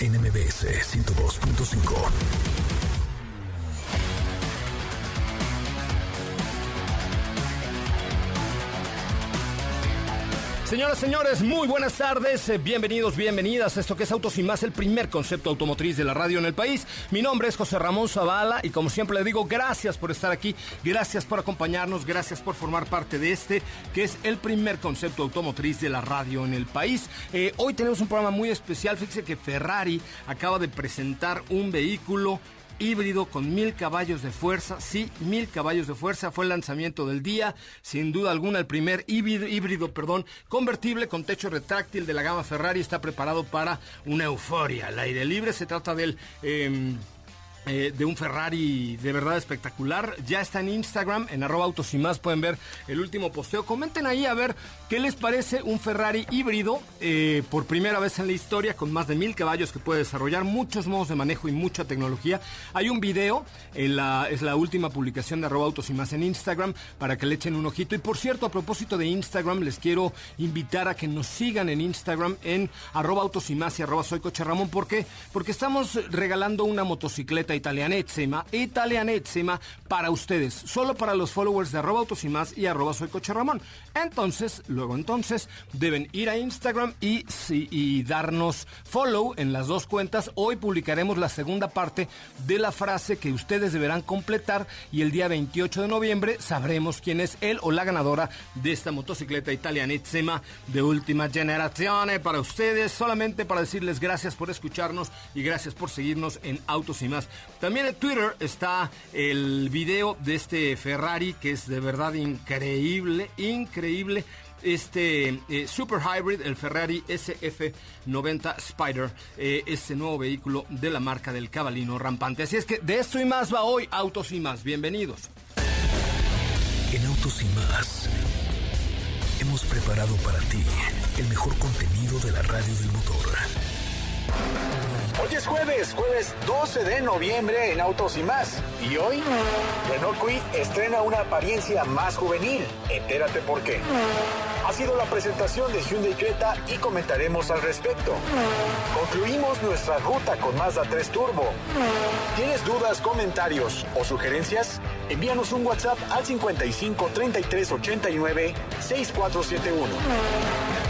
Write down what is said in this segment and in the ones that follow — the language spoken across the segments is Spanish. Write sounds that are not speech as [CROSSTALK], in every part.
NMBS 102.5. Señoras, señores, muy buenas tardes, eh, bienvenidos, bienvenidas a esto que es Autos y Más, el primer concepto automotriz de la radio en el país. Mi nombre es José Ramón Zavala y como siempre le digo, gracias por estar aquí, gracias por acompañarnos, gracias por formar parte de este que es el primer concepto automotriz de la radio en el país. Eh, hoy tenemos un programa muy especial, fíjese que Ferrari acaba de presentar un vehículo híbrido con mil caballos de fuerza. Sí, mil caballos de fuerza fue el lanzamiento del día. Sin duda alguna, el primer híbrido, híbrido perdón, convertible con techo retráctil de la gama Ferrari está preparado para una euforia. al aire libre se trata del... Em, eh, de un Ferrari de verdad espectacular. Ya está en Instagram, en arroba autos y más, pueden ver el último posteo. Comenten ahí a ver qué les parece un Ferrari híbrido eh, por primera vez en la historia con más de mil caballos que puede desarrollar, muchos modos de manejo y mucha tecnología. Hay un video, es la última publicación de arroba autos y más en Instagram para que le echen un ojito. Y por cierto, a propósito de Instagram, les quiero invitar a que nos sigan en Instagram en arroba autos y más y arroba soy coche Ramón. ¿Por qué? Porque estamos regalando una motocicleta italianetsima, italianetsima para ustedes, solo para los followers de arroba autos y más y arroba soy coche Ramón. Entonces, luego entonces, deben ir a Instagram y, y darnos follow en las dos cuentas. Hoy publicaremos la segunda parte de la frase que ustedes deberán completar y el día 28 de noviembre sabremos quién es él o la ganadora de esta motocicleta italianetsima de última generación para ustedes, solamente para decirles gracias por escucharnos y gracias por seguirnos en Autos y más. También en Twitter está el video de este Ferrari que es de verdad increíble, increíble. Este eh, Super Hybrid, el Ferrari SF90 Spider, eh, este nuevo vehículo de la marca del cabalino rampante. Así es que de esto y más va hoy Autos y más. Bienvenidos. En Autos y más hemos preparado para ti el mejor contenido de la radio del motor. Hoy es jueves, jueves 12 de noviembre en Autos y más. Y hoy, Renault estrena una apariencia más juvenil. Entérate por qué. Ha sido la presentación de Hyundai Creta y comentaremos al respecto. Concluimos nuestra ruta con Mazda 3 Turbo. ¿Tienes dudas, comentarios o sugerencias? Envíanos un WhatsApp al 55 33 89 6471.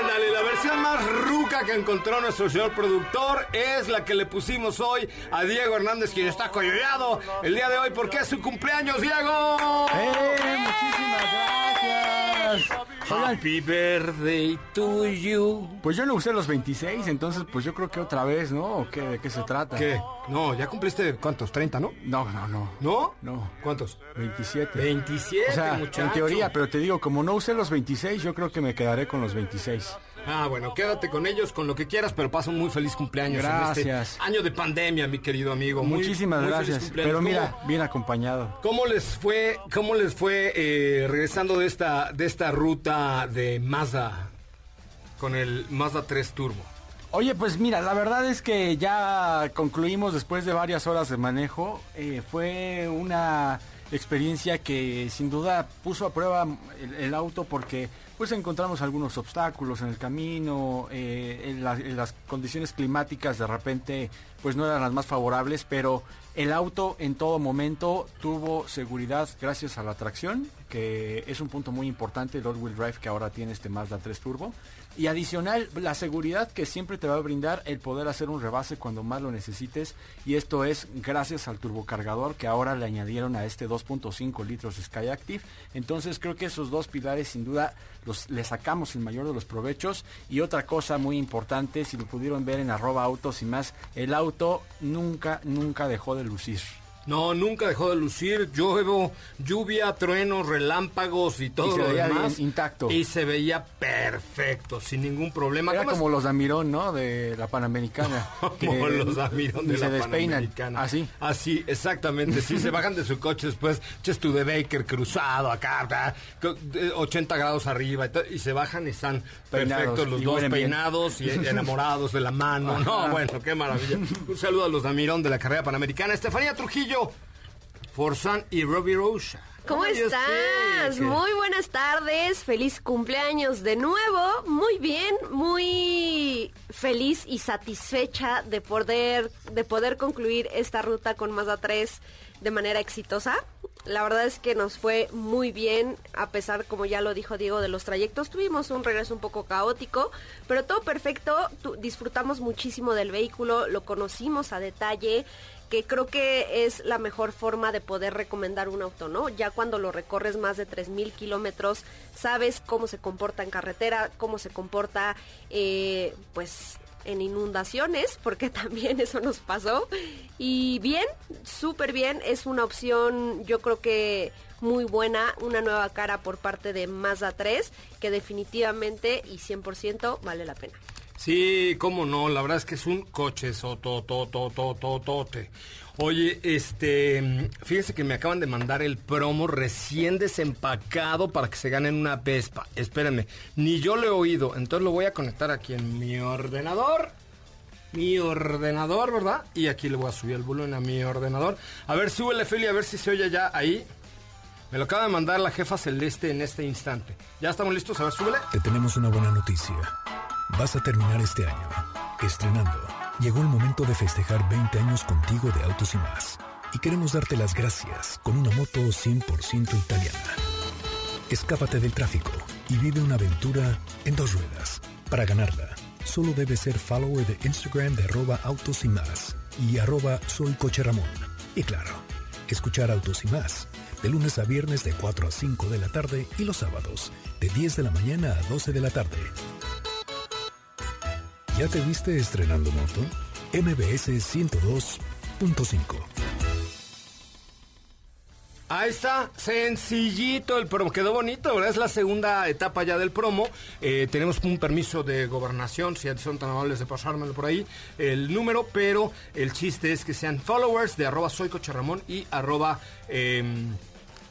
Ándale, la versión más ruca que encontró nuestro señor productor es la que le pusimos hoy a Diego Hernández, quien está coyoleado el día de hoy porque es su cumpleaños, Diego. ¡Eh! Muchísimas gracias. Happy birthday to you. Pues yo le usé los 26, entonces pues yo creo que otra vez, ¿no? ¿O qué, ¿De qué se trata? ¿Qué? No, ya cumpliste cuántos, 30, ¿no? No, no, no. ¿No? No. ¿Cuántos? 27. 27, o sea, muchacho. en teoría, pero te digo, como no usé los 26, yo creo que me quedaré con los 26. Ah, bueno, quédate con ellos, con lo que quieras, pero pasa un muy feliz cumpleaños gracias. en este año de pandemia, mi querido amigo. Muchísimas gracias. Pero mira, bien acompañado. ¿Cómo les fue, cómo les fue eh, regresando de esta, de esta ruta de Mazda? con el Mazda 3 Turbo? Oye, pues mira, la verdad es que ya concluimos después de varias horas de manejo. Eh, fue una experiencia que sin duda puso a prueba el, auto porque pues encontramos algunos obstáculos en el camino, eh, en las condiciones climáticas de repente pues no eran las más favorables, pero el auto en todo momento tuvo seguridad gracias a la tracción, que es un punto muy importante, el all-wheel drive que ahora tiene este Mazda 3 Turbo. Y adicional, la seguridad que siempre te va a brindar el poder hacer un rebase cuando más lo necesites. Y esto es gracias al turbocargador que ahora le añadieron a este 2.5 litros Skyactiv. Entonces creo que esos dos pilares sin duda los, le sacamos el mayor de los provechos. Y otra cosa muy importante, si lo pudieron ver en arroba autos y más, el auto nunca, nunca dejó de lucir. No, nunca dejó de lucir. Lluevo, lluvia, truenos, relámpagos y todo se lo veía demás. intacto. Y se veía perfecto, sin ningún problema. Era ¿Cómo es- como los Damirón, ¿no? De la Panamericana. [LAUGHS] Como los Damirón de se la despeinan. Panamericana. Así. Así, exactamente. Sí, se [LAUGHS] bajan de su coche después, ches tu de Baker cruzado acá, ¿verdad? Co- de 80 grados arriba y, se bajan y están Peinados, perfectos los dos bien. peinados y [LAUGHS] enamorados de la mano. No, bueno, qué maravilla. Un saludo a los Damirón de la carrera panamericana. Estefanía Trujillo, Forzan y Robbie Rocha. ¿Cómo Ay, estás? este, que- Muy buenas tardes, feliz cumpleaños de nuevo. Muy bien, muy feliz y satisfecha de poder de poder concluir esta ruta con Mazda 3 de manera exitosa. La verdad es que nos fue muy bien, a pesar, como ya lo dijo Diego, de los trayectos. Tuvimos un regreso un poco caótico, pero todo perfecto. Tu- disfrutamos muchísimo del vehículo, lo conocimos a detalle que creo que es la mejor forma de poder recomendar un auto, ¿no? Ya cuando lo recorres más de 3.000 kilómetros, sabes cómo se comporta en carretera, cómo se comporta, eh, pues, en inundaciones, porque [LAUGHS] también eso nos pasó. Y bien, súper bien, es una opción, yo creo que muy buena, una nueva cara por parte de Mazda 3, que definitivamente y 100% vale la pena. Sí, cómo no, la verdad es que es un coche sototototototote. Oye, este, fíjese que me acaban de mandar el promo recién desempacado para que se ganen una Vespa. Espérenme, ni yo lo he oído, entonces lo voy a conectar aquí en mi ordenador. Mi ordenador, ¿verdad? Y aquí le voy a subir el volumen a mi ordenador. A ver, súbele, Feli, a ver si se oye ya ahí. Me lo acaba de mandar la jefa celeste en este instante. ¿Ya estamos listos? A ver, súbele. Te tenemos una buena noticia. Vas a terminar este año estrenando. Llegó el momento de festejar 20 años contigo de Autos y más. Y queremos darte las gracias con una moto 100% italiana. Escápate del tráfico y vive una aventura en dos ruedas. Para ganarla, solo debes ser follower de Instagram de arroba autos y más y arroba soy. Y claro, escuchar Autos y más de lunes a viernes de 4 a 5 de la tarde y los sábados de 10 de la mañana a 12 de la tarde. ¿Ya te viste estrenando moto? MBS 102.5. Ahí está, sencillito el promo, quedó bonito, ¿verdad? Es la segunda etapa ya del promo. Eh, tenemos un permiso de gobernación, si son tan amables de pasármelo por ahí, el número, pero el chiste es que sean followers de arroba soy Coche Ramón y arroba em,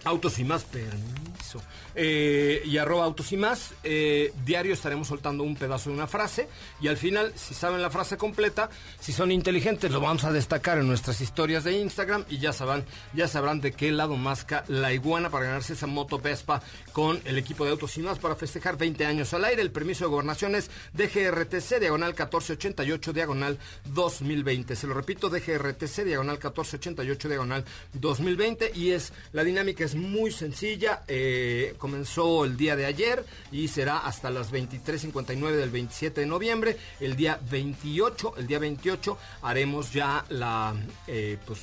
autos y más, permiso, eh, y arroba autos y más. eh, diario estaremos soltando un pedazo de una frase y al final, si saben la frase completa, si son inteligentes, lo vamos a destacar en nuestras historias de Instagram y ya sabrán, ya sabrán de qué lado masca la iguana para ganarse esa moto Vespa con el equipo de autos y más para festejar 20 años al aire. El permiso de gobernación es DGRTC, diagonal 1488, diagonal 2020. Se lo repito, DGRTC, diagonal 1488, diagonal 2020. Y es, la dinámica es muy sencilla. eh, comenzó el día de ayer y será hasta las 23.59 del 27 de noviembre. El día 28, el día 28 haremos ya la, eh, pues,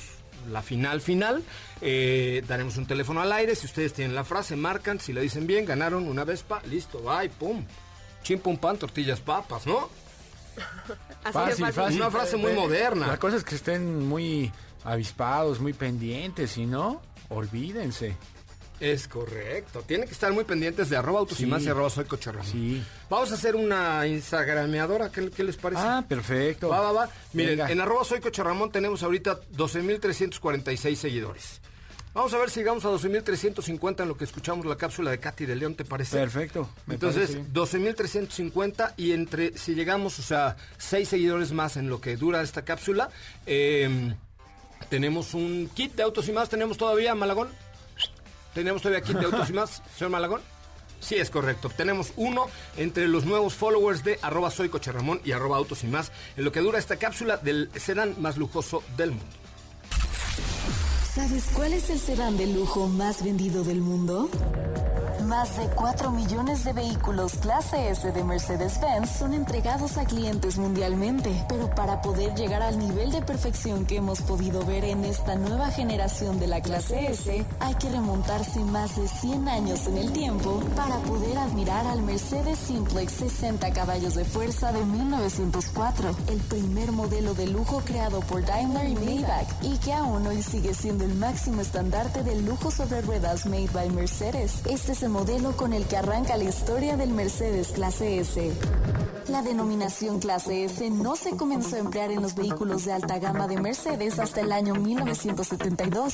la final final. Eh, daremos un teléfono al aire. Si ustedes tienen la frase, marcan. Si la dicen bien, ganaron una Vespa. Listo, bye, pum. Chim, pum, pan, tortillas, papas, ¿no? [LAUGHS] Así de fácil. Una frase muy moderna. La cosa es que estén muy avispados, muy pendientes, si no, olvídense. Es correcto. Tienen que estar muy pendientes de arroba autos y Sí. más y arroba soy. Sí. Vamos a hacer una instagrameadora. ¿Qué, qué les parece? Ah, perfecto. Va, va, va. Miren, Venga. en arroba soy Coche Ramón tenemos ahorita 12.346 seguidores. Vamos a ver si llegamos a 12.350 en lo que escuchamos la cápsula de Katy de León, ¿te parece? Perfecto. me Entonces, parece bien. 12.350 y entre, si llegamos, o sea, seis seguidores más en lo que dura esta cápsula, eh, tenemos un kit de autos y más, tenemos todavía, Malagón. Tenemos todavía kit de autos y más, [LAUGHS] señor Malagón. Sí, es correcto. Tenemos uno entre los nuevos followers de arroba soy Coche Ramón y arroba autos y más en lo que dura esta cápsula del sedán más lujoso del mundo. ¿Sabes cuál es el sedán de lujo más vendido del mundo? Más de 4 millones de vehículos clase S de Mercedes-Benz son entregados a clientes mundialmente, pero para poder llegar al nivel de perfección que hemos podido ver en esta nueva generación de la clase S, hay que remontarse más de 100 años en el tiempo para poder admirar al Mercedes Simplex 60 caballos de fuerza de 1904, el primer modelo de lujo creado por Daimler y Maybach y que aún hoy sigue siendo el máximo estandarte del lujo sobre ruedas made by Mercedes. Este es el modelo con el que arranca la historia del Mercedes Clase S. La denominación Clase S no se comenzó a emplear en los vehículos de alta gama de Mercedes hasta el año 1972,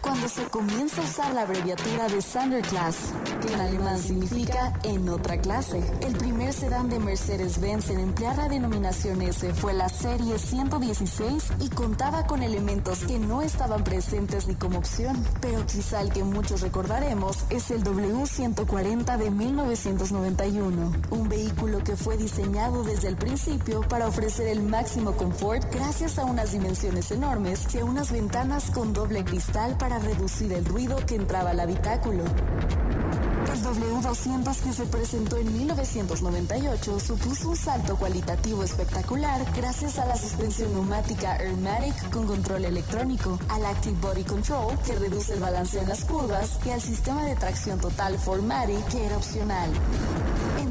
cuando se comienza a usar la abreviatura de Sonderklasse, que en alemán significa en otra clase. El primer sedán de Mercedes-Benz en emplear la denominación S fue la serie 116 y contaba con elementos que no estaban presentes ni como opción, pero quizá el que muchos recordaremos es el W140 de 1991, un vehículo que fue diseñado desde el principio para ofrecer el máximo confort gracias a unas dimensiones enormes y a unas ventanas con doble cristal para reducir el ruido que entraba al habitáculo. El W200 que se presentó en 1998 supuso un salto cualitativo espectacular gracias a la suspensión neumática Airmatic con control electrónico, al Active Body Control que reduce el balanceo en las curvas y al sistema de tracción total Formatic que era opcional.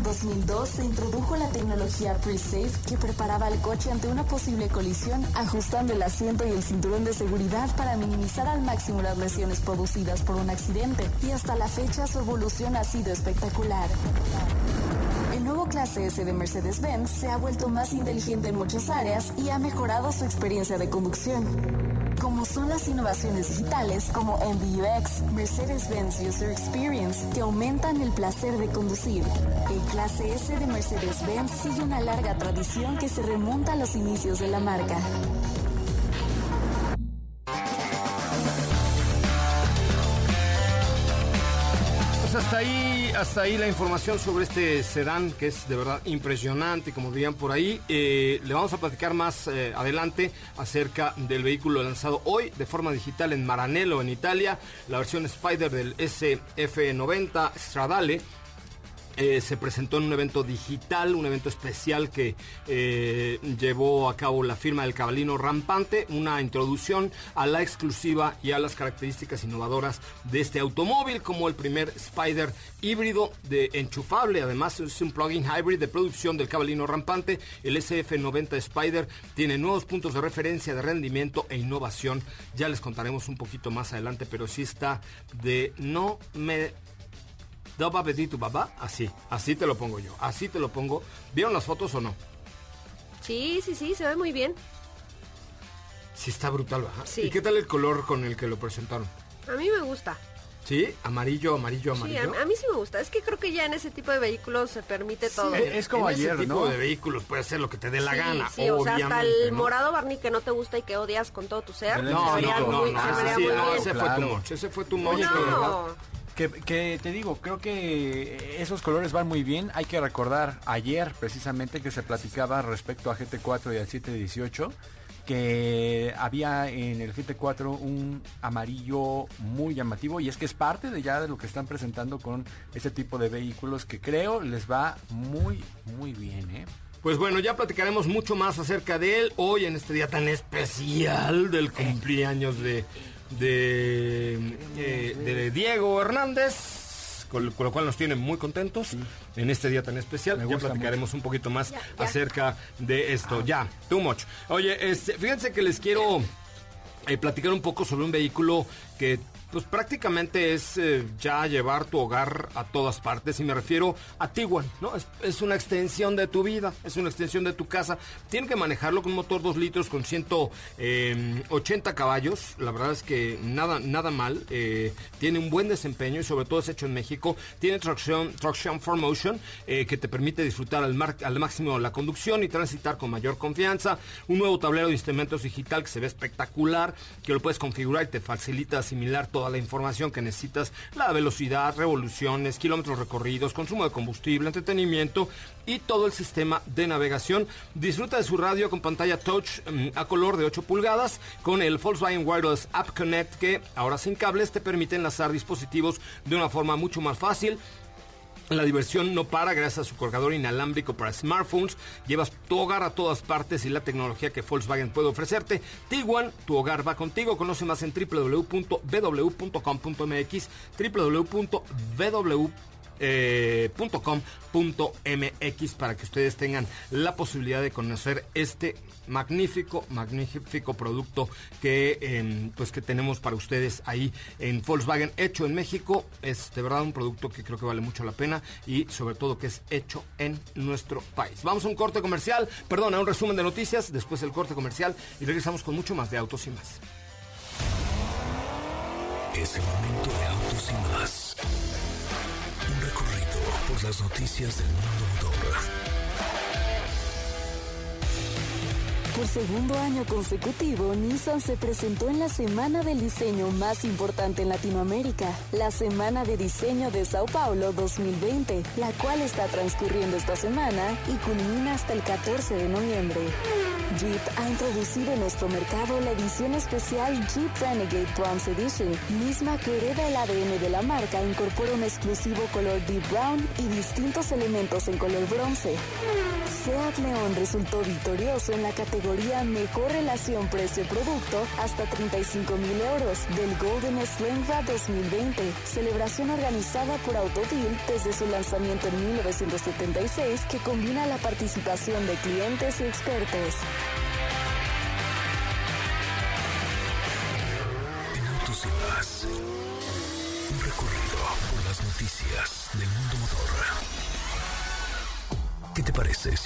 En 2002 se introdujo la tecnología Pre-Safe que preparaba al coche ante una posible colisión, ajustando el asiento y el cinturón de seguridad para minimizar al máximo las lesiones producidas por un accidente. Y hasta la fecha su evolución ha sido espectacular. Nuevo clase S de Mercedes-Benz se ha vuelto más inteligente en muchas áreas y ha mejorado su experiencia de conducción. Como son las innovaciones digitales como MBUX, Mercedes-Benz User Experience, que aumentan el placer de conducir. El clase S de Mercedes-Benz sigue una larga tradición que se remonta a los inicios de la marca. Pues hasta ahí, hasta ahí la información sobre este sedán que es de verdad impresionante, como dirían por ahí. Eh, le vamos a platicar más eh, adelante acerca del vehículo lanzado hoy de forma digital en Maranello, en Italia, la versión Spider del SF90 Stradale. Eh, se presentó en un evento digital, un evento especial que eh, llevó a cabo la firma del Cabalino Rampante, una introducción a la exclusiva y a las características innovadoras de este automóvil, como el primer Spider híbrido de enchufable, además es un plug-in hybrid de producción del Cabalino Rampante, el SF90 Spider tiene nuevos puntos de referencia de rendimiento e innovación, ya les contaremos un poquito más adelante, pero sí está de no me Doba Petit tu papá, así, así te lo pongo yo, así te lo pongo. ¿Vieron las fotos o no? Sí, sí, sí, se ve muy bien. Sí está brutal, ¿verdad? Sí. ¿Y qué tal el color con el que lo presentaron? A mí me gusta. ¿Sí? Amarillo, amarillo, Sí, amarillo. a, a mí sí me gusta. Es que creo que ya en ese tipo de vehículos se permite todo. Es como en ayer, ese tipo ¿no? de vehículos puede hacer lo que te dé la Sí, gana, sí, o sea, hasta el ¿no? morado Barney que no te gusta y que odias con todo tu ser. No, no, no, ese sí, no, fue tu much, ese fue tu verdad. Que, que te digo, creo que esos colores van muy bien. Hay que recordar ayer precisamente que se platicaba respecto a GT4 y al 718 que había en el GT4 un amarillo muy llamativo y es que es parte de ya de lo que están presentando con este tipo de vehículos que creo les va muy muy bien, ¿eh? Pues bueno, ya platicaremos mucho más acerca de él hoy en este día tan especial del cumpleaños de, de, eh, de Diego Hernández, con, con lo cual nos tiene muy contentos en este día tan especial. Me Ya platicaremos un poquito más ya. acerca de esto. Ya, too much. Oye, este, fíjense que les quiero eh, platicar un poco sobre un vehículo que pues prácticamente es eh, ya llevar tu hogar a todas partes y me refiero a Tiguan, ¿no? Es, es, una extensión de tu vida, es una extensión de tu casa. Tiene que manejarlo con un motor 2 litros con 180 eh, caballos, la verdad es que nada, nada mal, eh, tiene un buen desempeño y sobre todo es hecho en México, tiene tracción, tracción 4Motion que te permite disfrutar al, al máximo la conducción y transitar con mayor confianza, un nuevo tablero de instrumentos digital que se ve espectacular, que lo puedes configurar y te facilita asimilar todo la información que necesitas, la velocidad, revoluciones, kilómetros recorridos, consumo de combustible, entretenimiento y todo el sistema de navegación. Disfruta de su radio con pantalla touch mm, a color de 8 pulgadas con el Volkswagen Wireless App Connect que ahora sin cables te permite enlazar dispositivos de una forma mucho más fácil la diversión no para gracias a su cargador inalámbrico para smartphones. Llevas tu hogar a todas partes y la tecnología que Volkswagen puede ofrecerte. Tiguan, tu hogar va contigo. Conoce más en www.bw.com.mx, www.bw eh, .com.mx para que ustedes tengan la posibilidad de conocer este magnífico, magnífico producto que, em, pues que tenemos para ustedes ahí en Volkswagen, hecho en México. Es de verdad un producto que creo que vale mucho la pena y sobre todo que es hecho en nuestro país. Vamos a un corte comercial, perdón, a un resumen de noticias, después el corte comercial y regresamos con mucho más de autos y más. Es el momento de autos y más las noticias del mundo motor. Por segundo año consecutivo, Nissan se presentó en la semana del diseño más importante en Latinoamérica, la Semana de Diseño de Sao Paulo 2020, la cual está transcurriendo esta semana y culmina hasta el 14 de noviembre. Jeep ha introducido en nuestro mercado la edición especial Jeep Renegade Bronze Edition, misma que hereda el ADN de la marca, incorpora un exclusivo color deep brown y distintos elementos en color bronce. Seat León resultó victorioso en la categoría Mejor Relación Precio-Producto hasta 35 mil euros del Golden Slenga 2020, celebración organizada por Autodeal desde su lanzamiento en 1976 que combina la participación de clientes y expertos.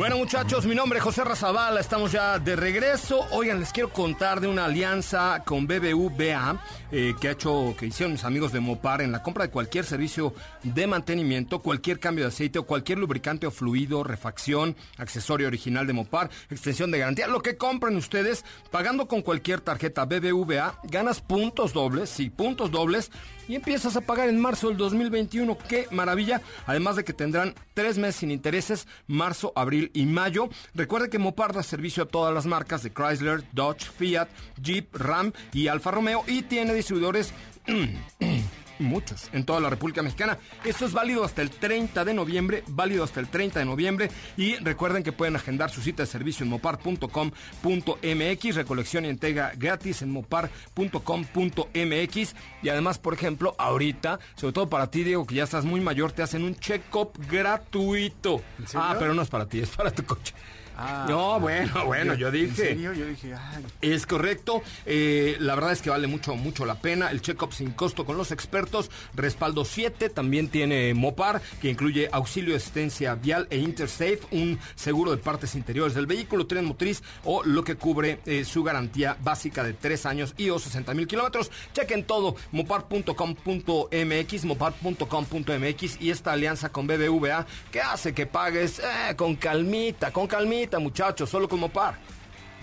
Bueno muchachos, mi nombre es José Razabala, estamos ya de regreso. Oigan, les quiero contar de una alianza con BBVA eh, que ha hecho, que hicieron mis amigos de Mopar en la compra de cualquier servicio de mantenimiento, cualquier cambio de aceite o cualquier lubricante o fluido, refacción, accesorio original de Mopar, extensión de garantía, lo que compren ustedes, pagando con cualquier tarjeta BBVA, ganas puntos dobles, sí, puntos dobles y empiezas a pagar en marzo del 2021. ¡Qué maravilla! Además de que tendrán tres meses sin intereses, marzo, abril y mayo. Recuerde que Mopar da servicio a todas las marcas de Chrysler, Dodge, Fiat, Jeep, Ram y Alfa Romeo y tiene distribuidores [CLEARS THROAT] muchos en toda la República Mexicana. Esto es válido hasta el 30 de noviembre, válido hasta el 30 de noviembre y recuerden que pueden agendar su cita de servicio en mopar.com.mx, recolección y entrega gratis en mopar.com.mx y además, por ejemplo, ahorita, sobre todo para ti, Diego, que ya estás muy mayor, te hacen un check-up gratuito. Ah, pero no es para ti, es para tu coche. Ah, no, bueno, bueno, yo, dije. Yo dije, Es correcto. Eh, la verdad es que vale mucho, mucho la pena. El check-up sin costo con los expertos. Respaldo 7. También tiene Mopar, que incluye auxilio de asistencia vial e Intersafe, un seguro de partes interiores del vehículo, tren motriz o lo que cubre eh, su garantía básica de 3 años y o 60 mil kilómetros. Chequen todo. Mopar.com.mx, mopar.com.mx y esta alianza con BBVA que hace que pagues eh, con calmita, con calmita muchachos, solo con Mopar.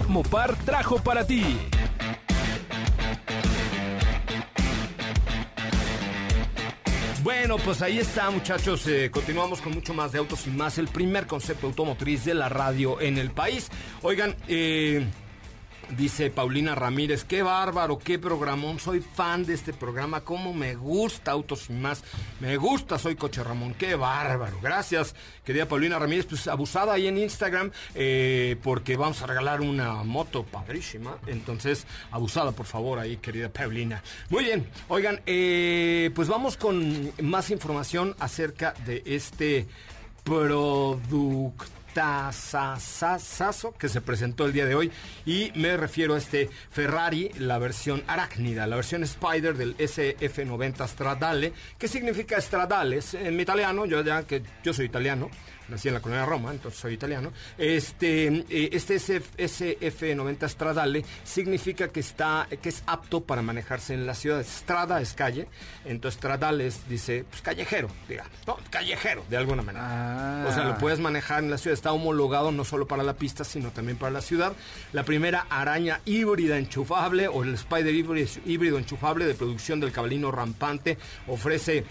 Mopar trajo para ti. Bueno, pues ahí está, muchachos. Eh, continuamos con mucho más de Autos y Más, el primer concepto automotriz de la radio en el país. Oigan, eh, Dice Paulina Ramírez, qué bárbaro, qué programón, soy fan de este programa, cómo me gusta Autos y más, me gusta, soy Coche Ramón, qué bárbaro, gracias, querida Paulina Ramírez, pues abusada ahí en Instagram, eh, porque vamos a regalar una moto padrísima, entonces abusada por favor ahí, querida Paulina. Muy bien, oigan, eh, pues vamos con más información acerca de este producto Sasso que se presentó el día de hoy. Y me refiero a este Ferrari, la versión arácnida, la versión Spider del SF90 Stradale, que significa Stradales en mi italiano, yo ya que yo soy italiano, nací en la colonia Roma, entonces soy italiano. Este, eh, este SF90 Stradale significa que está, que es apto para manejarse en la ciudad. Strada es calle, entonces Stradale dice, pues callejero, digamos, no, callejero, de alguna manera. O sea, lo puedes manejar en la ciudad, está homologado no solo para la pista, sino también para la ciudad. La primera araña híbrida enchufable o el Spider híbrido enchufable de producción del cabalino rampante ofrece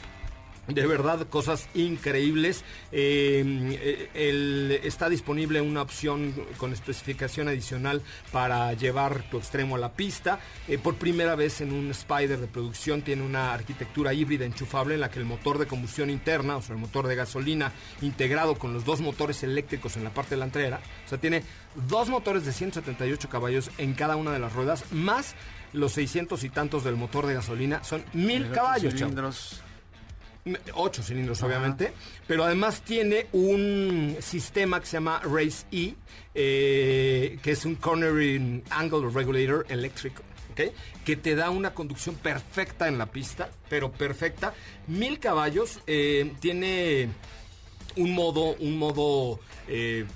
de verdad, cosas increíbles. Eh, está disponible una opción con especificación adicional para llevar tu extremo a la pista. Eh, por primera vez en un Spider de producción tiene una arquitectura híbrida enchufable en la que el motor de combustión interna, o sea, el motor de gasolina integrado con los dos motores eléctricos en la parte delantera, o sea, tiene dos motores de 178 caballos en cada una de las ruedas, más los 600 y tantos del motor de gasolina, son mil caballos. Cilindros. Ocho cilindros, obviamente. Pero además tiene un sistema que se llama Race E, eh, que es un Cornering Angle Regulator eléctrico. que te da una conducción perfecta en la pista, pero perfecta. Mil caballos, eh, tiene un modo, un modo eh,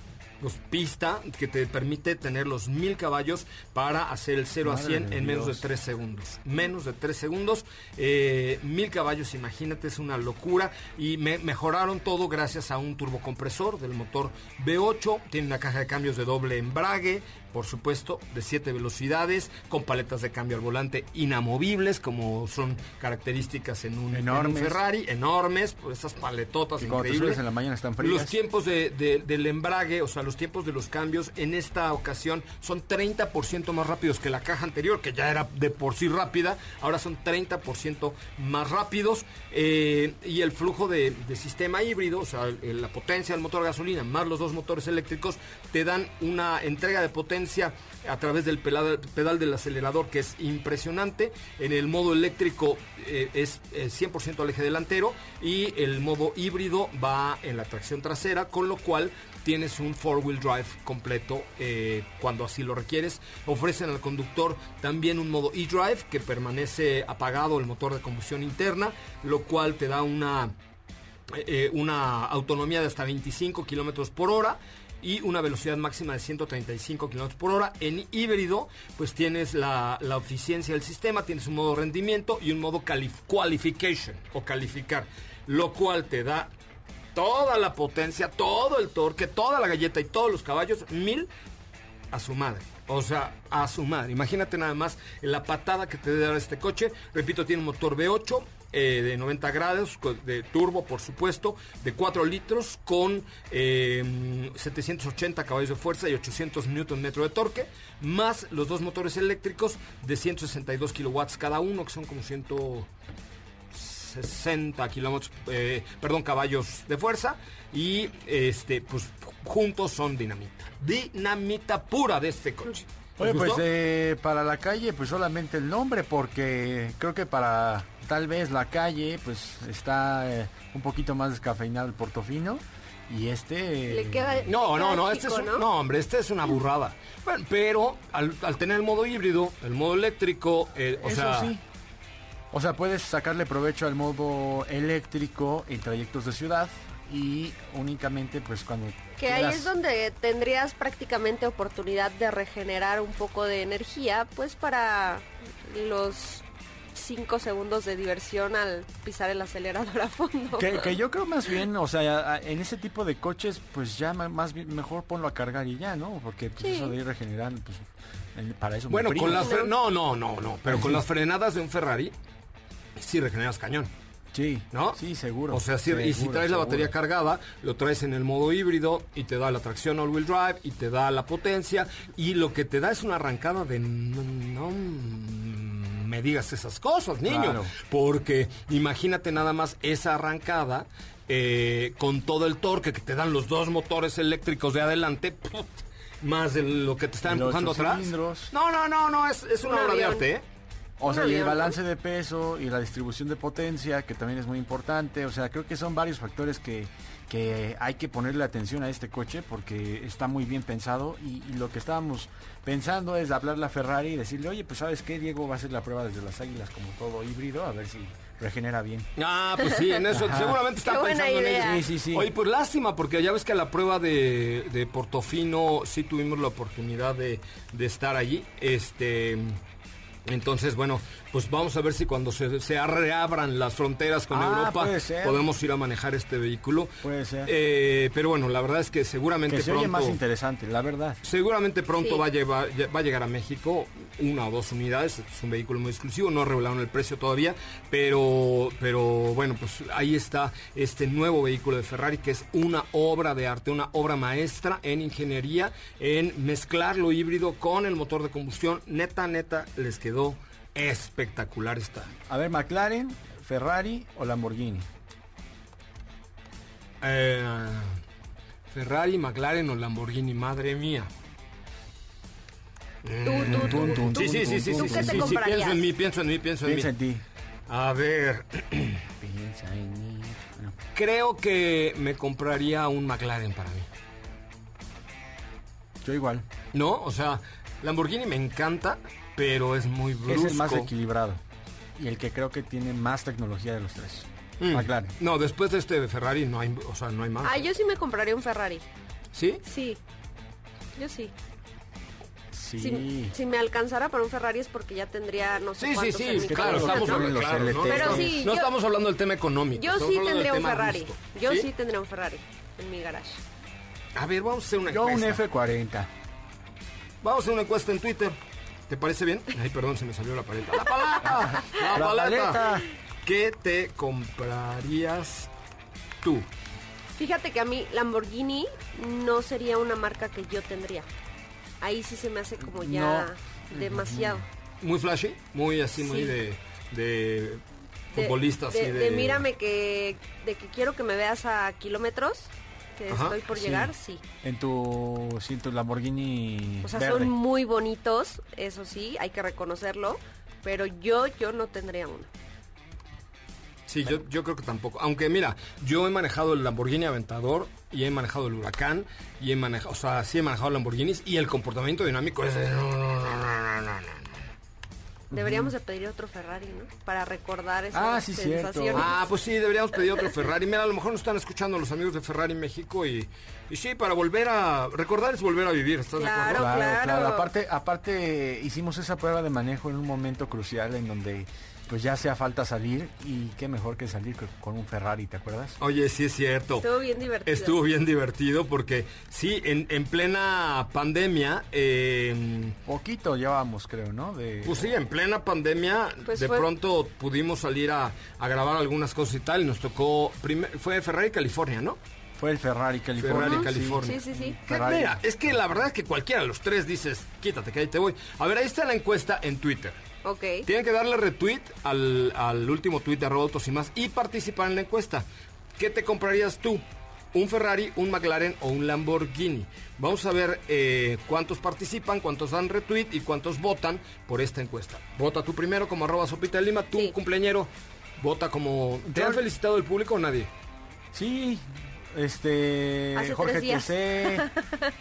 pues, pista que te permite tener los mil caballos para hacer el 0 a 100 en menos de 3 segundos. Menos de 3 segundos, eh, mil caballos, imagínate, es una locura. Y me mejoraron todo gracias a un turbocompresor del motor V8. Tiene una caja de cambios de doble embrague, por supuesto, de 7 velocidades, con paletas de cambio al volante inamovibles, como son características en un, Ferrari, enormes, pues esas paletotas increíbles. en la mañana están frías. Los tiempos de, del embrague, o sea, los tiempos de los cambios en esta ocasión son 30% más rápidos que la caja anterior, que ya era de por sí rápida, ahora son 30% más rápidos. Eh, y el flujo de, sistema híbrido, o sea, la potencia del motor gasolina más los dos motores eléctricos, te dan una entrega de potencia a través del pedal, del acelerador que es impresionante. En el modo eléctrico eh, es 100% eh, al eje delantero y el modo híbrido va en la tracción trasera, con lo cual tienes un four-wheel drive completo eh, cuando así lo requieres. Ofrecen al conductor también un modo e-drive que permanece apagado el motor de combustión interna, lo cual te da una, una autonomía de hasta 25 kilómetros por hora y una velocidad máxima de 135 km por hora. En híbrido, pues tienes la, la eficiencia del sistema, tienes un modo rendimiento y un modo qualification o calificar, lo cual te da toda la potencia, todo el torque, toda la galleta y todos los caballos, mil a su madre. O sea, a su madre. Imagínate nada más la patada que te debe dar este coche. Repito, tiene un motor V8, eh, de 90 grados, de turbo por supuesto, de 4 litros con 780 eh, caballos de fuerza y 800 newton metro de torque, más los dos motores eléctricos de 162 kilowatts cada uno, que son como 160 kilómetros, eh, perdón, caballos de fuerza y este, pues juntos son dinamita, dinamita pura de este coche. Oye, pues para la calle, pues solamente el nombre, porque creo que para tal vez la calle pues está eh, un poquito más descafeinado el portofino y este Le queda, no no no este es ¿no? hombre este es una burrada pero al, tener el modo híbrido el modo eléctrico eh, o Eso sea sí. o sea puedes sacarle provecho al modo eléctrico en trayectos de ciudad y únicamente pues cuando que ahí es donde tendrías prácticamente oportunidad de regenerar un poco de energía pues para los cinco segundos de diversión al pisar el acelerador a fondo. Que, yo [LAUGHS] creo más bien, o sea, en ese tipo de coches, pues ya más bien mejor ponlo a cargar y ya, ¿no? Porque pues, eso de ir regenerando, pues para eso. Bueno, con las no, no, no, no, pero con las frenadas de un Ferrari sí regeneras cañón. Sí, ¿no? Sí, seguro. O sea, si- y si Seguro, traes la batería cargada, lo traes en el modo híbrido y te da la tracción all-wheel drive y te da la potencia y lo que te da es una arrancada de no, no me digas esas cosas, niño, Claro. porque imagínate nada más esa arrancada eh, con todo el torque que te dan los dos motores eléctricos de adelante. put, Más de lo que te está empujando atrás. cilindros. No, no, no, no, es, es una obra de arte, ¿eh? O sea, y el balance de peso y la distribución de potencia, que también es muy importante. O sea, creo que son varios factores que, que hay que ponerle atención a este coche porque está muy bien pensado. Y, y lo que estábamos pensando es hablarle a Ferrari y decirle, oye, pues sabes qué, Diego va a hacer la prueba desde las águilas como todo híbrido, a ver si regenera bien. Ah, pues sí, en eso seguramente están Qué buena pensando en ello. Sí, sí, sí. Oye, pues lástima, porque ya ves que a la prueba de, de Portofino sí tuvimos la oportunidad de, de estar allí. Este. Entonces, bueno, pues vamos a ver si cuando se, se reabran las fronteras con Ah, Europa podemos ir a manejar este vehículo. Puede ser. Eh, pero bueno, la verdad es que seguramente que se pronto. oye más interesante, la verdad. Seguramente pronto Sí. va, a llevar, va a llegar a México una o dos unidades. Es un vehículo muy exclusivo, no revelaron el precio todavía, pero, pero bueno, pues ahí está este nuevo vehículo de Ferrari que es una obra de arte, una obra maestra en ingeniería, en mezclar lo híbrido con el motor de combustión. Neta, neta, les quedó espectacular esta. A ver, McLaren, Ferrari o Lamborghini. Eh, Ferrari, McLaren o Lamborghini, madre mía. Tú, tú, tú, Tun, tú. Sí, sí, sí, sí, pienso en mí, pienso en mí, pienso en [CLEARS THROAT] Piensa en mí. ti. A ver, Piensa en mí. Creo que me compraría un McLaren para mí. yo igual. ¿No? O sea, Lamborghini me encanta, pero es muy brusco. Es el más equilibrado. Y el que creo que tiene más tecnología de los tres. Mm. McLaren. No, después de este Ferrari no hay, o sea, no hay más. Ah, yo sí me compraría un Ferrari. ¿Sí? Sí. Yo sí. Sí. Si, si me alcanzara para un Ferrari es porque ya tendría no sé Sí, sí, cuántos sí, en mi que claro, estamos hablando, claro, ¿no? Pero sí, estamos- no yo- estamos hablando del tema económico. Yo sí tendría un Ferrari. gusto. Yo ¿Sí? tendría un Ferrari en mi garage. A ver, vamos a hacer una Yo un encuesta. F40. Vamos a hacer una encuesta en Twitter. ¿Te parece bien? Ay, perdón, se me salió la paleta. ¡La paleta! [LAUGHS] ¡La, La paleta! paleta. ¿Qué te comprarías tú? Fíjate que a mí Lamborghini no sería una marca que yo tendría. Ahí sí se me hace como ya demasiado. Muy flashy, muy así, muy Sí. de, de De- futbolista, así de, de... de mírame que de que quiero que me veas a kilómetros que Ajá, estoy por sí. llegar, sí. En tu, sí, tu Lamborghini O sea, verde. son muy bonitos, eso sí, hay que reconocerlo, pero yo yo no tendría uno. Sí, yo, yo creo que tampoco. Aunque mira, yo he manejado el Lamborghini Aventador y he manejado el Huracán y he manejado, o sea, sí he manejado Lamborghinis y el comportamiento dinámico es no, no, no, no, no, no. Deberíamos de pedir otro Ferrari, ¿no? Para recordar esas Ah, sí, cierto. Ah, pues sí, deberíamos pedir otro Ferrari. Mira, a lo mejor nos están escuchando los amigos de Ferrari México y, y sí, para volver a... Recordar es volver a vivir, ¿estás Claro. de acuerdo? Claro, claro. claro. Aparte, aparte hicimos esa prueba de manejo en un momento crucial en donde pues ya hacía falta salir y qué mejor que salir que con un Ferrari, ¿te acuerdas? Oye, sí es cierto. Estuvo bien divertido. Estuvo bien divertido porque sí, en, en plena pandemia, eh, Poquito llevábamos, creo, ¿no? De, pues sí, en plena pandemia, Pues de fue- pronto pudimos salir a, a grabar algunas cosas y tal, y nos tocó, primer- fue Ferrari California, ¿no? Fue el Ferrari California. Ferrari sí. California. Sí, sí, sí. Ferrari. mira, es que la verdad es que cualquiera de los tres dices, quítate que ahí te voy. A ver, ahí está la encuesta en Twitter. Ok. Tienen que darle retweet al, al último tweet de arroba autos y más y participar en la encuesta. ¿Qué te comprarías tú? ¿Un Ferrari, un McLaren o un Lamborghini? Vamos a ver eh, cuántos participan, cuántos dan retweet y cuántos votan por esta encuesta. Vota tú primero como arroba sopita de lima, tú Sí. cumpleañero, vota como... ¿Te han felicitado el público o nadie? Sí, este Hace Jorge. TC,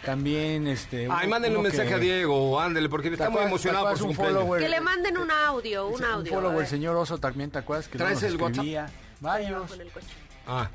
[LAUGHS] también este Ay, uno- mándenle un mensaje que- a Diego, ándele, porque está muy emocionado por su cumpleaños. follower? Que le manden un audio, un Un audio. follower, el señor Oso también, ¿te acuerdas? Que ¿Traes el escribía? Varios. Ah,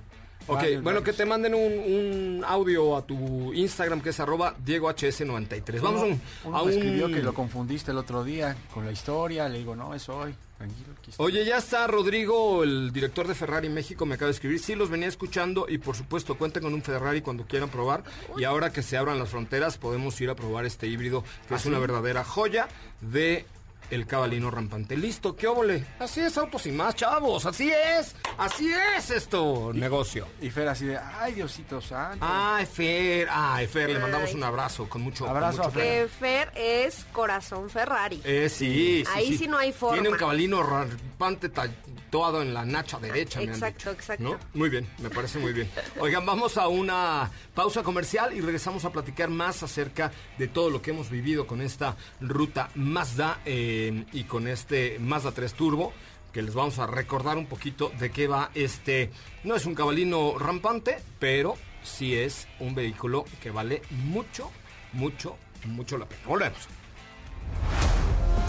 ok. Varios, bueno, que te manden un, un audio a tu Instagram que es arroba DiegoHS93. Vamos a un... Uno a un- escribió que lo confundiste el otro día con la historia, le digo, no, es hoy, tranquilo. Oye, ya está Rodrigo, el director de Ferrari México, me acaba de escribir. Sí, los venía escuchando y por supuesto cuenten con un Ferrari cuando quieran probar. Y ahora que se abran las fronteras podemos ir a probar este híbrido que ¿Ah, es una verdadera joya de el cabalino rampante. Listo, ¿qué óvole? Así es, autos y más, chavos. Así es. Así es esto, negocio. Y Fer así de, ay, Diosito santo. Ay, Fer. Ay, Fer, le mandamos un abrazo con mucho Abrazo con a Fer. Que Fer es corazón Ferrari. Eh, sí, sí, Ahí sí no hay forma. Tiene un cabalino rampante tatuado en la nacha derecha, me han Exacto, dicho, exacto. ¿no? Muy bien, me parece muy bien. [LAUGHS] Oigan, vamos a una pausa comercial y regresamos a platicar más acerca de todo lo que hemos vivido con esta ruta Mazda eh, y con este Mazda 3 Turbo que les vamos a recordar un poquito de qué va este. No es un cabalino rampante, pero sí es un vehículo que vale mucho, mucho, mucho la pena. Volvemos.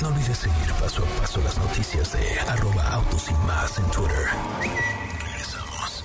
No olvides seguir paso a paso las noticias de arroba autos y más en Twitter. Regresamos.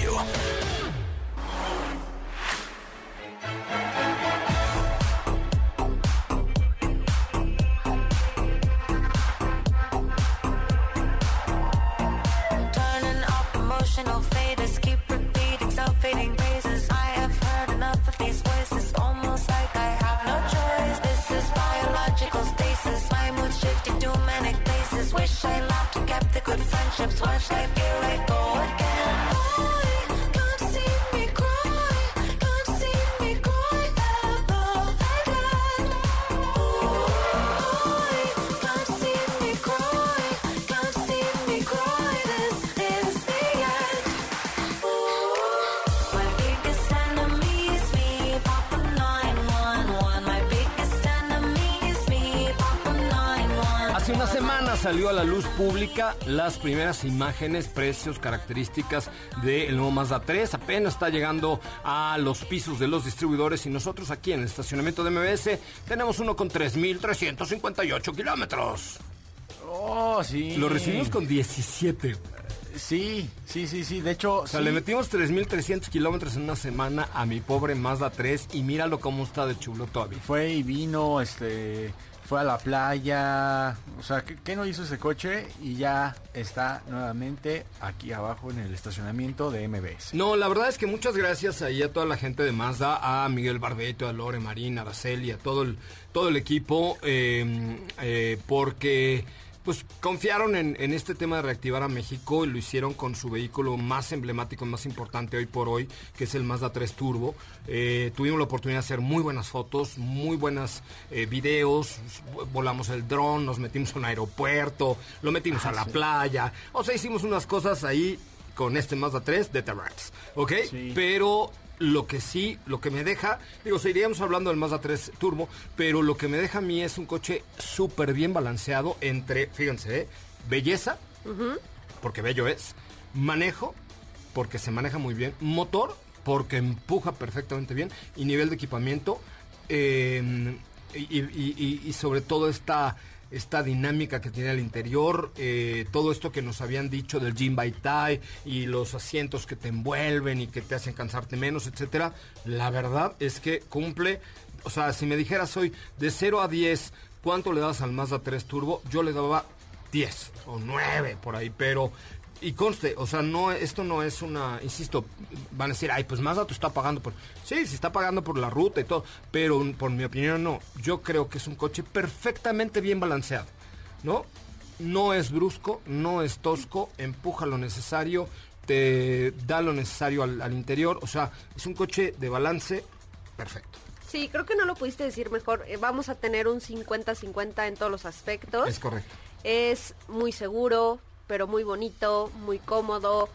Salió a la luz pública las primeras imágenes, precios, características del nuevo Mazda 3. Apenas está llegando a los pisos de los distribuidores y nosotros aquí en el estacionamiento de MBS tenemos uno con 3.358 kilómetros. Oh, sí. Lo recibimos con 17. Sí, sí, sí, sí. De hecho, O sea, sí. le metimos 3.300 kilómetros en una semana a mi pobre Mazda 3 y míralo cómo está de chulo todavía. Fue y vino, este, fue a la playa. O sea, ¿qué, no hizo ese coche? Y ya está nuevamente aquí abajo en el estacionamiento de MBS. No, la verdad es que muchas gracias ahí a toda la gente de Mazda, a Miguel Barbeto, a Lore Marín, a Araceli, a todo el, todo el equipo, eh, eh, porque pues confiaron en, en este tema de reactivar a México y lo hicieron con su vehículo más emblemático, más importante hoy por hoy, que es el Mazda 3 Turbo. Eh, tuvimos la oportunidad de hacer muy buenas fotos, muy buenas eh, videos, volamos el dron, nos metimos a un aeropuerto, lo metimos a la playa, o sea, hicimos unas cosas ahí con este Mazda 3 de Terrax, ¿ok? Sí. Pero lo que sí, lo que me deja, digo, seguiríamos hablando del Mazda 3 Turbo, pero lo que me deja a mí es un coche súper bien balanceado entre, fíjense, ¿eh? belleza, porque bello es, manejo, porque se maneja muy bien, motor, porque empuja perfectamente bien, y nivel de equipamiento, eh, y, y- y- y sobre todo esta, esta dinámica que tiene al interior, eh, todo esto que nos habían dicho del Gym by Tai y los asientos que te envuelven y que te hacen cansarte menos, etcétera, la verdad es que cumple, o sea, si me dijeras hoy de 0 a 10, ¿cuánto le das al Mazda 3 Turbo? Yo le daba 10 o 9 por ahí, pero y conste, o sea, no esto no es una, insisto, van a decir, "Ay, pues Mazda te está pagando por Sí, sí está pagando por la ruta y todo, pero por mi opinión no. Yo creo que es un coche perfectamente bien balanceado, ¿no? No es brusco, no es tosco, empuja lo necesario, te da lo necesario al, al interior, o sea, es un coche de balance perfecto. Sí, creo que no lo pudiste decir mejor. Eh, Vamos a tener un 50-50 en todos los aspectos. Es correcto. Es muy seguro, pero muy bonito, muy cómodo.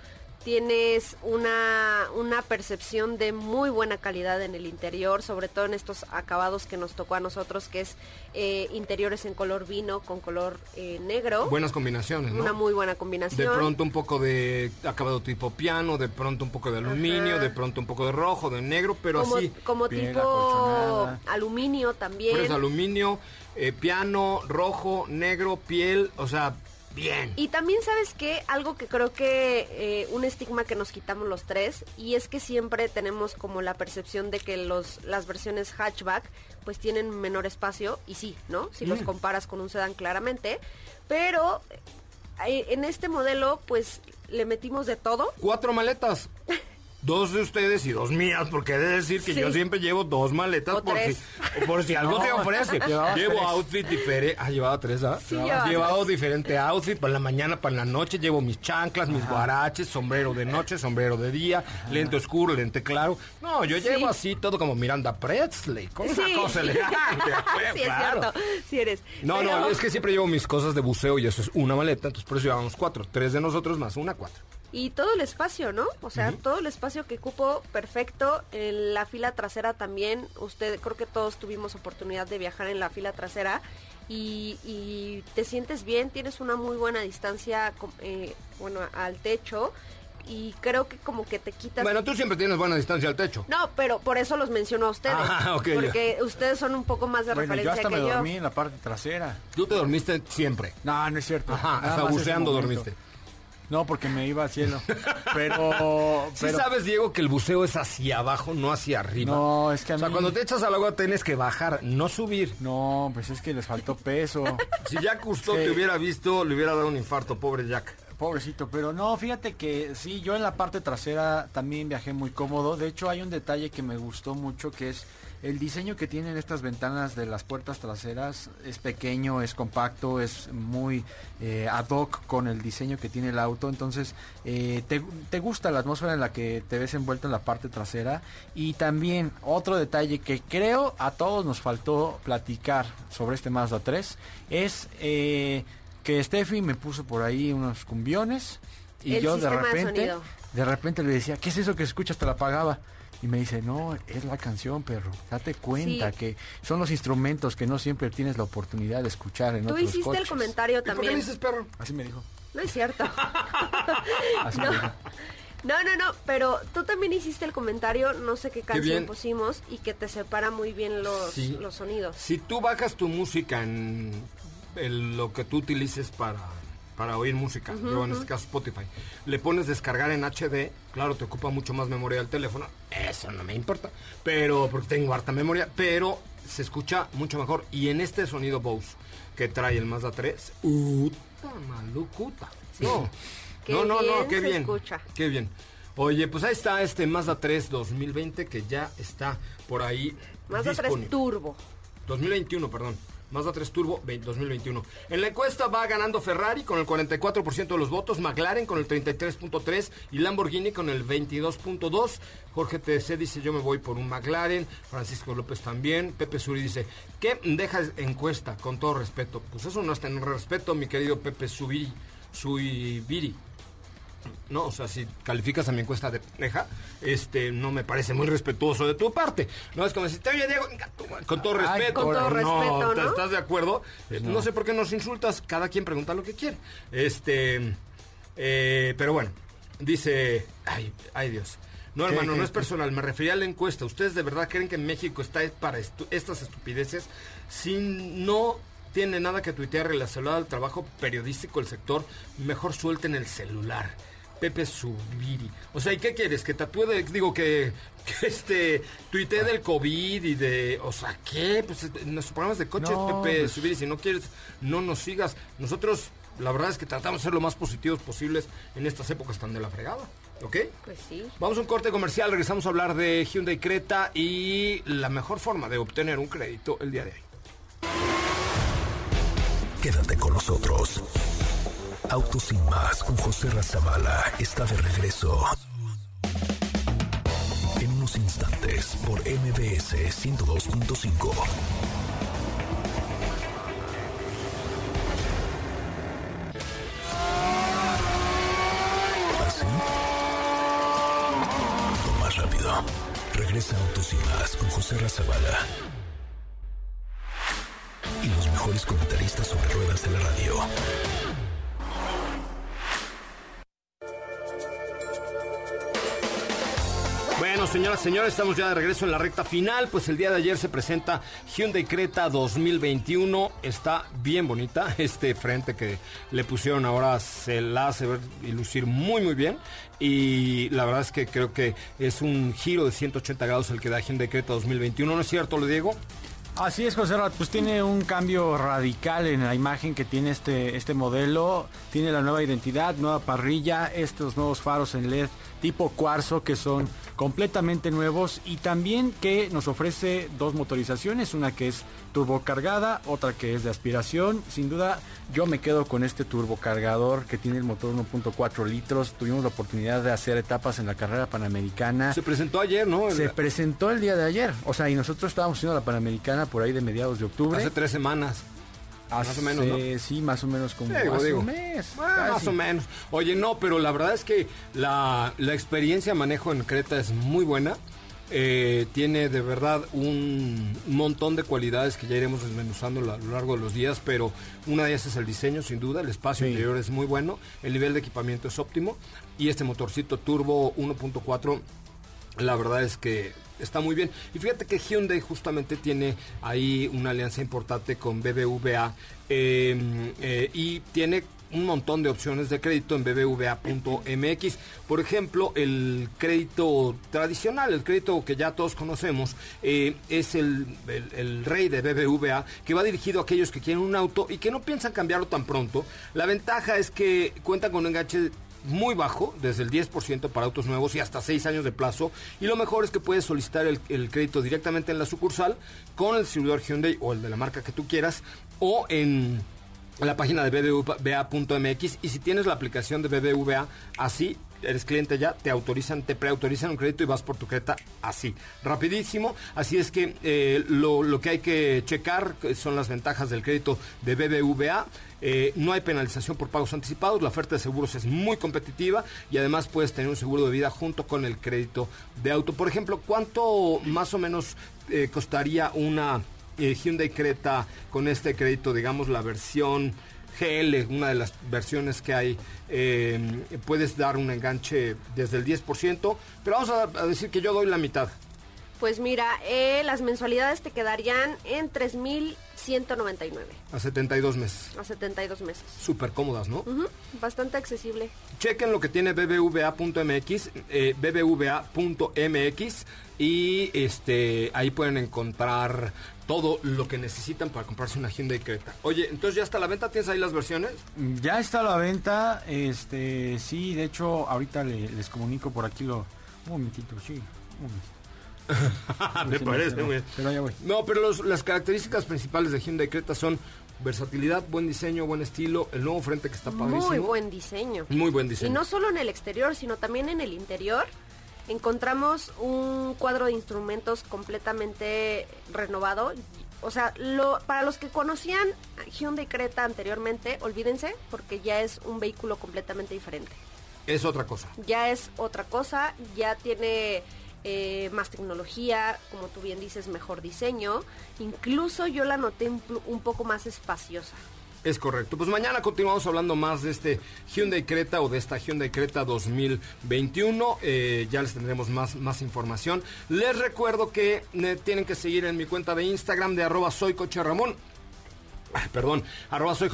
Tienes una, una percepción de muy buena calidad en el interior, sobre todo en estos acabados que nos tocó a nosotros, que es eh, interiores en color vino con color eh, negro. Buenas combinaciones, ¿no? Una muy buena De combinación. pronto un poco de acabado tipo piano, de pronto un poco de aluminio, Ajá. de pronto un poco de rojo, de negro, pero como, así. como tipo acolchonada. aluminio también. Pero es aluminio, eh, piano, rojo, negro, piel, o sea, Bien. Y también sabes que algo que creo que eh, un estigma que nos quitamos los tres y es que siempre tenemos como la percepción de que los las versiones hatchback pues tienen menor espacio y sí, ¿no? Si los Mm. comparas con un sedán claramente, pero eh, en este modelo pues le metimos de todo. Cuatro maletas. Dos de ustedes y dos mías, porque he de decir que Sí. yo siempre llevo dos maletas por si, por si algo No, se ofrece. llevabas Llevo tres. outfit diferente. Ah, llevaba tres, ¿ah? Sí, llevaba tres. diferente outfit para la mañana, para la noche. Llevo mis chanclas, mis guaraches, sombrero de noche, sombrero de día, lente oscuro, lente claro. No, yo Sí. llevo así todo como Miranda Presley, con una cosa [LAUGHS] elegante. sí, es claro. cierto. Sí eres. No, Pero- no, es que siempre llevo mis cosas de buceo y eso es una maleta, entonces por eso llevamos cuatro. Tres de nosotros más una, cuatro. Y todo el espacio, ¿no? O sea, todo el espacio que cupo perfecto. En la fila trasera también. Usted, creo que todos tuvimos oportunidad de viajar en la fila trasera. Y, y te sientes bien, tienes una muy buena distancia, eh, bueno, al techo. Y creo que como que te quitas... Bueno, tú siempre tienes buena distancia al techo. No, pero por eso los menciono a ustedes. Ah, [LAUGHS] ok, ya. porque ustedes son un poco más de Bueno, yo referencia hasta que me yo. dormí en la parte trasera. Tú te dormiste siempre. No, no es cierto. Ajá, hasta buceando dormiste. No, porque me iba al cielo. [LAUGHS] Pero, Sí pero sabes, Diego, que el buceo es hacia abajo, no hacia arriba. no, es que a O sea, mí cuando te echas al agua tienes que bajar, no subir. no, pues es que les faltó peso. [LAUGHS] Si Jack Cousteau Sí. te hubiera visto, le hubiera dado un infarto, pobre Jack. Pobrecito, pero no, fíjate que sí, yo en la parte trasera también viajé muy cómodo. De hecho, hay un detalle que me gustó mucho que es el diseño que tienen estas ventanas de las puertas traseras. Es pequeño, es compacto, es muy eh, ad hoc con el diseño que tiene el auto. Entonces, eh, te, te gusta la atmósfera en la que te ves envuelto en la parte trasera. Y también otro detalle que creo a todos nos faltó platicar sobre este Mazda 3 es... eh, que Steffi me puso por ahí unos cumbiones y El yo de repente de repente le decía, "¿Qué es eso que escuchas? Te la apagaba." Y me dice, "No, es la canción, perro. Date cuenta Sí. que son los instrumentos que no siempre tienes la oportunidad de escuchar en Tú otros hiciste el coches." comentario ¿Y por qué también. le dices perro? Así me dijo. No es cierto. [LAUGHS] Así no. me dijo. No, no, no, pero tú también hiciste el comentario, no sé qué canción pusimos y que te separa muy bien los, Sí. los sonidos. Si tú bajas tu música en el- lo que tú utilices para, para oír música, yo en este caso Spotify, le pones descargar en HD, claro, te ocupa mucho más memoria del teléfono, eso no me importa, pero porque tengo harta memoria, pero se escucha mucho mejor. Y en este sonido Bose que trae el Mazda 3, ¡uta malucuta! No, Qué no, no, no, qué bien. escucha. Qué bien. Oye, pues ahí está este Mazda 3 2020 que ya está por ahí. Mazda 3 disponible. Turbo. 2021, perdón. Mazda 3 Turbo 20 2021. En la encuesta va ganando Ferrari con el 44% de los votos, McLaren con el 33.3 y Lamborghini con el 22.2. Jorge TC dice yo me voy por un McLaren, Francisco López también, Pepe Suri dice, ¿qué deja encuesta? Con todo respeto. Pues eso no es tener respeto, mi querido Pepe Subiri, Suibiri. No, o sea, si calificas a mi encuesta de pendeja, este, no me parece muy respetuoso de tu parte. No es como decir, oye, Diego, venga, tú, con todo Ay, respeto. con todo no, respeto, ¿te- ¿no? ¿Estás de acuerdo? No. sé por qué nos insultas, cada quien pregunta lo que quiere. Este, eh, pero bueno, dice, ay, ay Dios. No, ¿Qué, hermano, qué, no es personal, me refería a la encuesta. ¿Ustedes de verdad creen que México está para estu- estas estupideces? Si no tiene nada que tuitear relacionado al trabajo periodístico del sector, mejor suelten el celular. Pepe Subiri. O sea, ¿y qué quieres? Que tatúe de, digo que, que este tuitee del COVID y de, o sea, ¿qué? Pues en los programas de coches, No, Pepe pues- Subiri, si no quieres, no nos sigas. Nosotros, la verdad es que tratamos de ser lo más positivos posibles en estas épocas tan de la fregada. ¿Ok? Pues sí. Vamos a un corte comercial, regresamos a hablar de Hyundai Creta y la mejor forma de obtener un crédito el día de hoy. Quédate con nosotros. Autos sin más con José Razabala está de regreso. En unos instantes por MBS 102.5. ¿Así? Más rápido. Regresa Autos sin más con José Razabala. Y los mejores comentaristas sobre ruedas de la radio. Señoras y señores, estamos ya de regreso en la recta final. Pues el día de ayer se presenta Hyundai Creta 2021. Está bien bonita. [LAUGHS] Este frente que le pusieron ahora se la hace ver y lucir muy, muy bien. Y la verdad es que creo que es un giro de 180 grados el que da Hyundai Creta 2021. ¿No es cierto, lo Diego? Así es, José Rat, pues tiene un cambio radical en la imagen que tiene este, este modelo. Tiene la nueva identidad, nueva parrilla, estos nuevos faros en LED tipo cuarzo que son completamente nuevos y también que nos ofrece dos motorizaciones, una que es turbocargada, otra que es de aspiración. Sin duda yo me quedo con este turbocargador que tiene el motor 1.4 litros. Tuvimos la oportunidad de hacer etapas en la carrera panamericana. Se presentó ayer, ¿no? Se presentó el día de ayer. O sea, y nosotros estábamos haciendo la panamericana por ahí de mediados de octubre. Hace tres semanas. Más o menos, ¿no? Sí, más o menos como Digo, hace digo. un mes. Ah, más o menos. Oye, no, pero la verdad es que la, la experiencia de manejo en Creta es muy buena. Eh, tiene de verdad un montón de cualidades que ya iremos desmenuzando a lo largo de los días, pero una de ellas es el diseño, sin duda. El espacio Sí. interior es muy bueno, el nivel de equipamiento es óptimo y este motorcito turbo 1.4 la verdad es que está muy bien. Y fíjate que Hyundai justamente tiene ahí una alianza importante con BBVA eh, eh, y tiene un montón de opciones de crédito en bbva.mx. Por ejemplo, el crédito tradicional, el crédito que ya todos conocemos, eh, es el, el- el rey de BBVA, que va dirigido a aquellos que quieren un auto y que no piensan cambiarlo tan pronto. La ventaja es que cuenta con un enganche muy bajo, desde el 10% para autos nuevos y hasta 6 años de plazo. Y lo mejor es que puedes solicitar el, crédito directamente en la sucursal con el distribuidor Hyundai o el de la marca que tú quieras o en la página de bbva.mx y si tienes la aplicación de BBVA así eres cliente ya, te autorizan, te preautorizan un crédito y vas por tu creta así, rapidísimo. Así es que eh, lo, lo que hay que checar son las ventajas del crédito de BBVA. Eh, no hay penalización por pagos anticipados, la oferta de seguros es muy competitiva y además puedes tener un seguro de vida junto con el crédito de auto. Por ejemplo, ¿cuánto más o menos eh, costaría una Hyundai Creta con este crédito, digamos la versión GL, una de las versiones que hay, eh, puedes dar un enganche desde el 10%, pero vamos a, a decir que yo doy la mitad. Pues mira, eh, las mensualidades te quedarían en 3.199 A 72 meses. a 72 meses. Súper cómodas, ¿no? Bastante accesible. Chequen lo que tiene bbva.mx, eh, bbva.mx y este ahí pueden encontrar todo lo que necesitan para comprarse una Hyundai Creta. Oye, entonces ya está a la venta, ¿tienes ahí las versiones? Ya está a la venta, este, sí, de hecho, ahorita le- les comunico por aquí lo... Un momentito, sí, un momentito. [LAUGHS] Me parece. No, pero los- las características principales de Hyundai Creta son versatilidad, buen diseño, buen estilo, el nuevo frente que está padrísimo. Muy buen diseño. Muy buen diseño. Y no solo en el exterior, sino también en el interior. Encontramos un cuadro de instrumentos completamente renovado. O sea, lo, para los que conocían Hyundai Creta anteriormente, olvídense, porque ya es un vehículo completamente diferente. Es otra cosa. Ya es otra cosa, ya tiene eh, más tecnología, como tú bien dices, mejor diseño. Incluso yo la noté un, poco más espaciosa. Es correcto. Pues mañana continuamos hablando más de este Hyundai Creta o de esta Hyundai Creta 2021. Eh, ya les tendremos más, más información. Les recuerdo que eh, tienen que seguir en mi cuenta de Instagram de arroba soy Ramón. Perdón, arroba soy.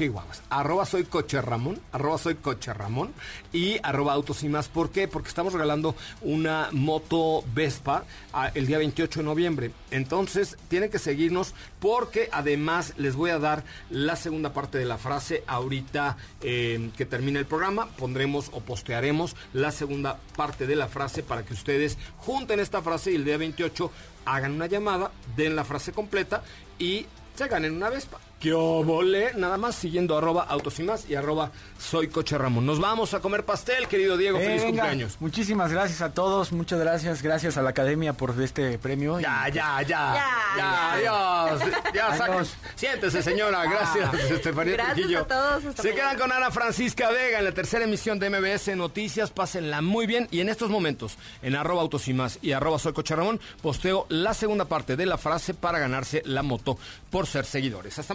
Chihuahuas. Arroba soy coche Ramón, arroba soy coche Ramón y arroba autos y más. ¿Por qué? Porque estamos regalando una moto Vespa ah, el día 28 de noviembre. Entonces tienen que seguirnos porque además les voy a dar la segunda parte de la frase ahorita eh, que termine el programa. Pondremos o postearemos la segunda parte de la frase para que ustedes junten esta frase y el día 28 hagan una llamada, den la frase completa y se ganen una Vespa. ¡Qué obole! Nada más siguiendo arroba autos y más y arroba soy coche Ramón. Nos vamos a comer pastel, querido Diego. Eh, Feliz venga, cumpleaños. Muchísimas gracias a todos, muchas gracias, gracias a la academia por este premio. y- Ya, ya, ya. Ya, Ya, adiós. Ya, Adiós. Siéntese, señora. Gracias, Estefanía Gracias Trujillo. a todos, hasta Se mañana. quedan con Ana Francisca Vega en la tercera emisión de MBS Noticias. Pásenla muy bien. Y en estos momentos, en arroba autos y más y arroba soy coche Ramón, posteo la segunda parte de la frase para ganarse la moto por ser seguidores. Hasta